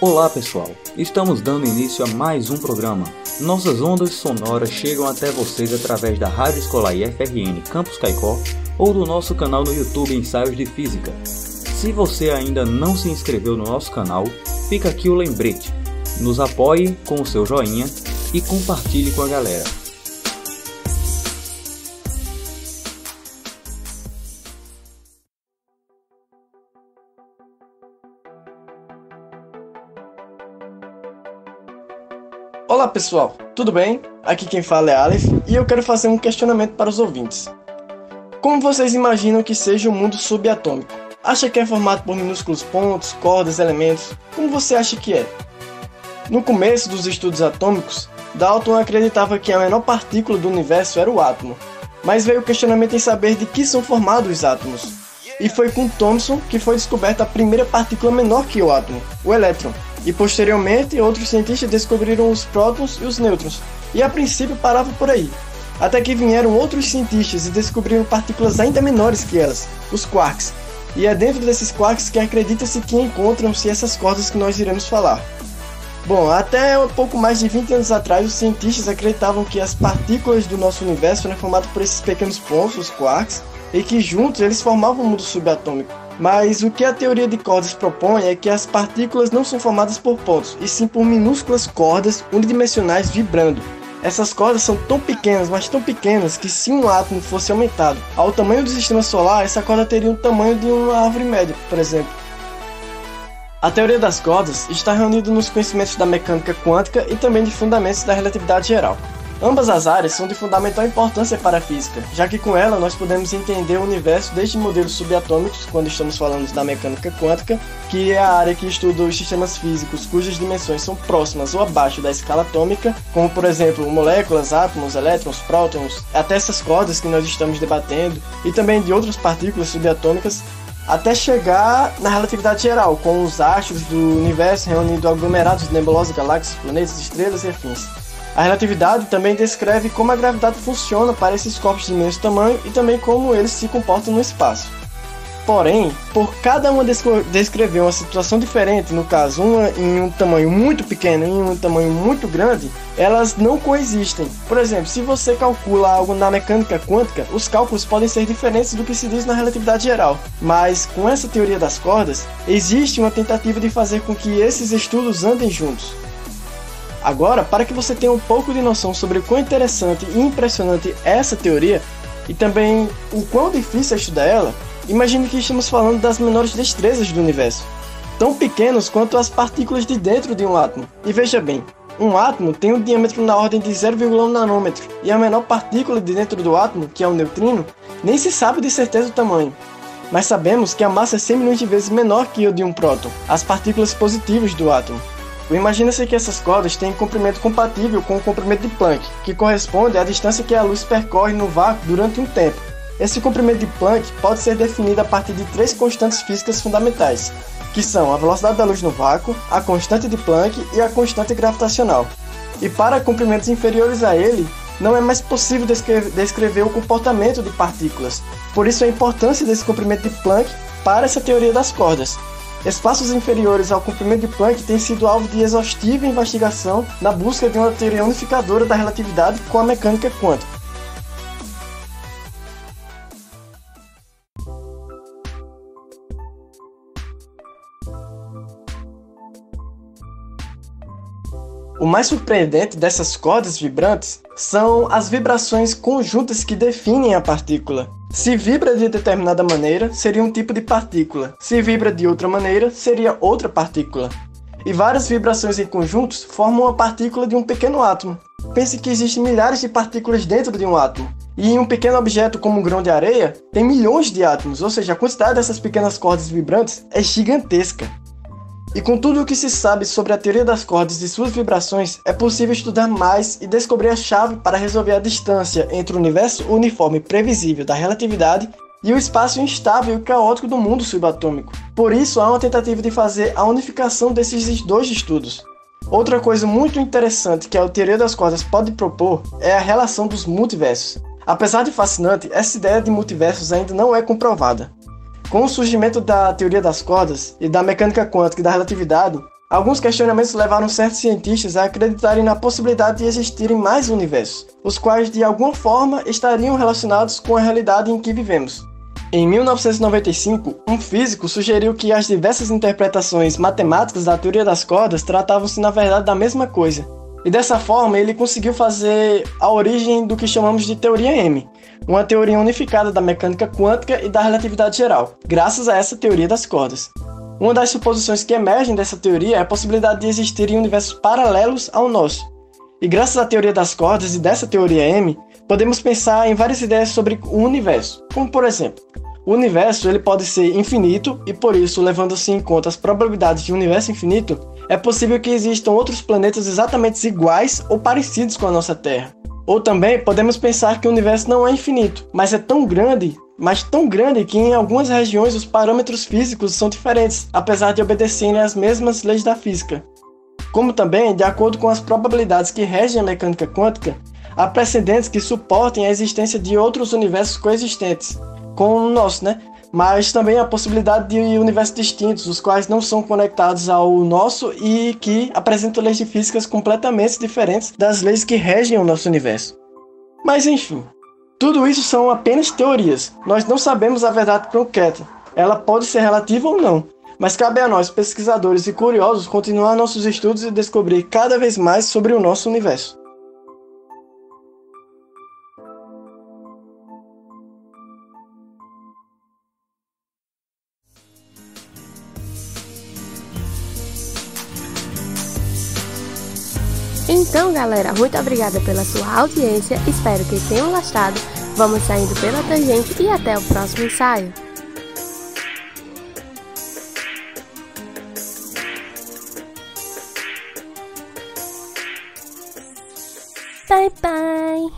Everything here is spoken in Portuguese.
Olá pessoal, estamos dando início a mais um programa. Nossas ondas sonoras chegam até vocês através da Rádio Escolar IFRN Campus Caicó ou do nosso canal no YouTube Ensaios de Física. Se você ainda não se inscreveu no nosso canal, fica aqui o lembrete. Nos apoie com o seu joinha e compartilhe com a galera. Olá pessoal, tudo bem? Aqui quem fala é Aleph e eu quero fazer um questionamento para os ouvintes. Como vocês imaginam que seja o um mundo subatômico? Acha que é formado por minúsculos pontos, cordas, elementos? Como você acha que é? No começo dos estudos atômicos, Dalton acreditava que a menor partícula do universo era o átomo, mas veio o questionamento em saber de que são formados os átomos. E foi com Thomson que foi descoberta a primeira partícula menor que o átomo, o elétron. E posteriormente, outros cientistas descobriram os prótons e os nêutrons, e a princípio parava por aí. Até que vieram outros cientistas e descobriram partículas ainda menores que elas, os quarks. E é dentro desses quarks que acredita-se que encontram-se essas cordas que nós iremos falar. Bom, até um pouco mais de 20 anos atrás, os cientistas acreditavam que as partículas do nosso universo eram formadas por esses pequenos pontos, os quarks, e que juntos eles formavam um mundo subatômico. Mas o que a teoria de cordas propõe é que as partículas não são formadas por pontos, e sim por minúsculas cordas unidimensionais vibrando. Essas cordas são tão pequenas, mas tão pequenas, que se um átomo fosse aumentado ao tamanho do sistema solar, essa corda teria o tamanho de uma árvore média, por exemplo. A teoria das cordas está reunida nos conhecimentos da mecânica quântica e também de fundamentos da relatividade geral. Ambas as áreas são de fundamental importância para a física, já que com ela nós podemos entender o universo desde modelos subatômicos, quando estamos falando da mecânica quântica, que é a área que estuda os sistemas físicos cujas dimensões são próximas ou abaixo da escala atômica, como por exemplo moléculas, átomos, elétrons, prótons, até essas cordas que nós estamos debatendo, e também de outras partículas subatômicas, até chegar na relatividade geral, com os astros do universo reunindo aglomerados de nebulosas, galáxias, planetas, estrelas e afins. A relatividade também descreve como a gravidade funciona para esses corpos de imenso tamanho e também como eles se comportam no espaço. Porém, por cada uma descrever uma situação diferente, no caso, uma em um tamanho muito pequeno e em um tamanho muito grande, elas não coexistem. Por exemplo, se você calcula algo na mecânica quântica, os cálculos podem ser diferentes do que se diz na relatividade geral. Mas com essa teoria das cordas, existe uma tentativa de fazer com que esses estudos andem juntos. Agora, para que você tenha um pouco de noção sobre o quão interessante e impressionante é essa teoria, e também o quão difícil é estudar ela, imagine que estamos falando das menores destrezas do universo, tão pequenos quanto as partículas de dentro de um átomo. E veja bem, um átomo tem um diâmetro na ordem de 0,1 nanômetro, e a menor partícula de dentro do átomo, que é o neutrino, nem se sabe de certeza o tamanho. Mas sabemos que a massa é 100 milhões de vezes menor que a de um próton, as partículas positivas do átomo. Imagina-se que essas cordas têm comprimento compatível com o comprimento de Planck, que corresponde à distância que a luz percorre no vácuo durante um tempo. Esse comprimento de Planck pode ser definido a partir de três constantes físicas fundamentais, que são a velocidade da luz no vácuo, a constante de Planck e a constante gravitacional. E para comprimentos inferiores a ele, não é mais possível descrever, o comportamento de partículas. Por isso a importância desse comprimento de Planck para essa teoria das cordas, Espaços inferiores ao comprimento de Planck têm sido alvo de exaustiva investigação na busca de uma teoria unificadora da relatividade com a mecânica quântica. O mais surpreendente dessas cordas vibrantes são as vibrações conjuntas que definem a partícula. Se vibra de determinada maneira, seria um tipo de partícula. Se vibra de outra maneira, seria outra partícula. E várias vibrações em conjuntos formam uma partícula de um pequeno átomo. Pense que existem milhares de partículas dentro de um átomo. E em um pequeno objeto como um grão de areia, tem milhões de átomos, ou seja, a quantidade dessas pequenas cordas vibrantes é gigantesca. E com tudo o que se sabe sobre a teoria das cordas e suas vibrações, é possível estudar mais e descobrir a chave para resolver a distância entre o universo uniforme previsível da relatividade e o espaço instável e caótico do mundo subatômico. Por isso, há uma tentativa de fazer a unificação desses dois estudos. Outra coisa muito interessante que a teoria das cordas pode propor é a relação dos multiversos. Apesar de fascinante, essa ideia de multiversos ainda não é comprovada. Com o surgimento da teoria das cordas e da mecânica quântica e da relatividade, alguns questionamentos levaram certos cientistas a acreditarem na possibilidade de existirem mais universos, os quais de alguma forma estariam relacionados com a realidade em que vivemos. Em 1995, um físico sugeriu que as diversas interpretações matemáticas da teoria das cordas tratavam-se na verdade da mesma coisa. E dessa forma, ele conseguiu fazer a origem do que chamamos de teoria M, uma teoria unificada da mecânica quântica e da relatividade geral, graças a essa teoria das cordas. Uma das suposições que emergem dessa teoria é a possibilidade de existirem universos paralelos ao nosso. E graças à teoria das cordas e dessa teoria M, podemos pensar em várias ideias sobre o universo, como por exemplo, o universo ele pode ser infinito e por isso, levando-se em conta as probabilidades de um universo infinito, é possível que existam outros planetas exatamente iguais ou parecidos com a nossa Terra. Ou também podemos pensar que o universo não é infinito, mas é tão grande, mas tão grande que em algumas regiões os parâmetros físicos são diferentes, apesar de obedecerem às mesmas leis da física. Como também, de acordo com as probabilidades que regem a mecânica quântica, há precedentes que suportem a existência de outros universos coexistentes com o nosso, né? Mas também a possibilidade de universos distintos, os quais não são conectados ao nosso e que apresentam leis de físicas completamente diferentes das leis que regem o nosso universo. Mas enfim, tudo isso são apenas teorias. Nós não sabemos a verdade concreta. Ela pode ser relativa ou não, mas cabe a nós, pesquisadores e curiosos, continuar nossos estudos e descobrir cada vez mais sobre o nosso universo. Então, galera, muito obrigada pela sua audiência. Espero que tenham gostado. Vamos saindo pela tangente e até o próximo ensaio. Bye bye.